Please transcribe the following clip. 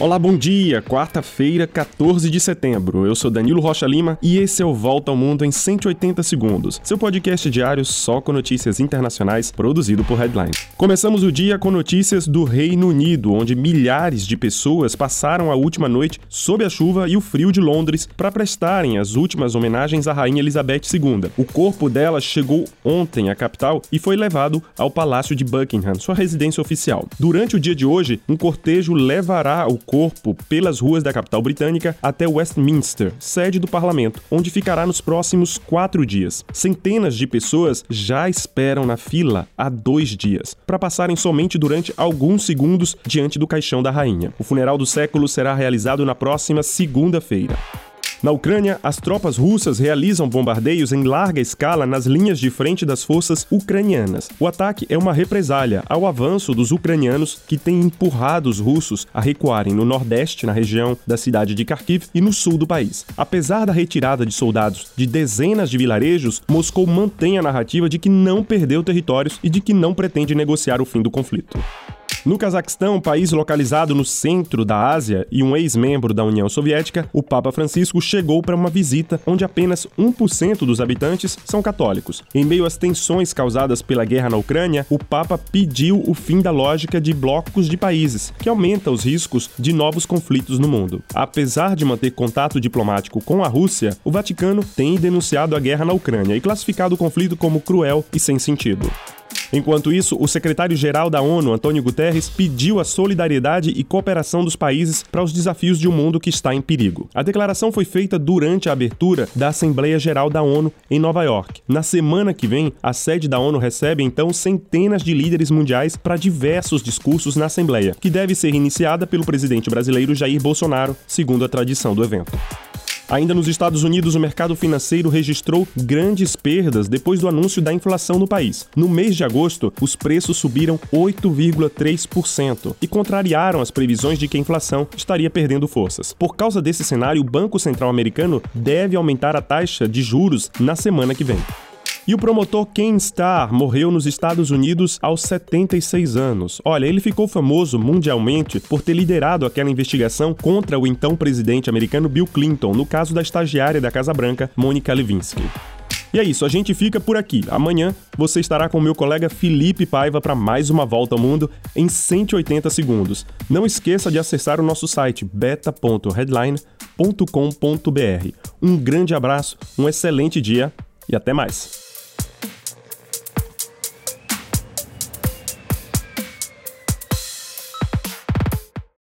Olá, bom dia. Quarta-feira, 14 de setembro. Eu sou Danilo Rocha Lima e esse é o Volta ao Mundo em 180 segundos. Seu podcast diário só com notícias internacionais, produzido por Headline. Começamos o dia com notícias do Reino Unido, onde milhares de pessoas passaram a última noite sob a chuva e o frio de Londres para prestarem as últimas homenagens à rainha Elizabeth II. O corpo dela chegou ontem à capital e foi levado ao Palácio de Buckingham, sua residência oficial. Durante o dia de hoje, um cortejo levará o corpo pelas ruas da capital britânica até Westminster, sede do parlamento, onde ficará nos próximos quatro dias. Centenas de pessoas já esperam na fila há dois dias, para passarem somente durante alguns segundos diante do caixão da rainha. O funeral do século será realizado na próxima segunda-feira. Na Ucrânia, as tropas russas realizam bombardeios em larga escala nas linhas de frente das forças ucranianas. O ataque é uma represália ao avanço dos ucranianos que têm empurrado os russos a recuarem no nordeste, na região da cidade de Kharkiv, e no sul do país. Apesar da retirada de soldados de dezenas de vilarejos, Moscou mantém a narrativa de que não perdeu territórios e de que não pretende negociar o fim do conflito. No Cazaquistão, país localizado no centro da Ásia e um ex-membro da União Soviética, o Papa Francisco chegou para uma visita onde apenas 1% dos habitantes são católicos. Em meio às tensões causadas pela guerra na Ucrânia, o Papa pediu o fim da lógica de blocos de países, que aumenta os riscos de novos conflitos no mundo. Apesar de manter contato diplomático com a Rússia, o Vaticano tem denunciado a guerra na Ucrânia e classificado o conflito como cruel e sem sentido. Enquanto isso, o secretário-geral da ONU, Antônio Guterres, pediu a solidariedade e cooperação dos países para os desafios de um mundo que está em perigo. A declaração foi feita durante a abertura da Assembleia Geral da ONU em Nova York. Na semana que vem, a sede da ONU recebe então centenas de líderes mundiais para diversos discursos na Assembleia, que deve ser iniciada pelo presidente brasileiro Jair Bolsonaro, segundo a tradição do evento. Ainda nos Estados Unidos, o mercado financeiro registrou grandes perdas depois do anúncio da inflação no país. No mês de agosto, os preços subiram 8,3% e contrariaram as previsões de que a inflação estaria perdendo forças. Por causa desse cenário, o Banco Central americano deve aumentar a taxa de juros na semana que vem. E o promotor Ken Starr morreu nos Estados Unidos aos 76 anos. Olha, ele ficou famoso mundialmente por ter liderado aquela investigação contra o então presidente americano Bill Clinton, no caso da estagiária da Casa Branca, Monica Lewinsky. E é isso, a gente fica por aqui. Amanhã você estará com meu colega Felipe Paiva para mais uma volta ao mundo em 180 segundos. Não esqueça de acessar o nosso site beta.headline.com.br. Um grande abraço, um excelente dia e até mais.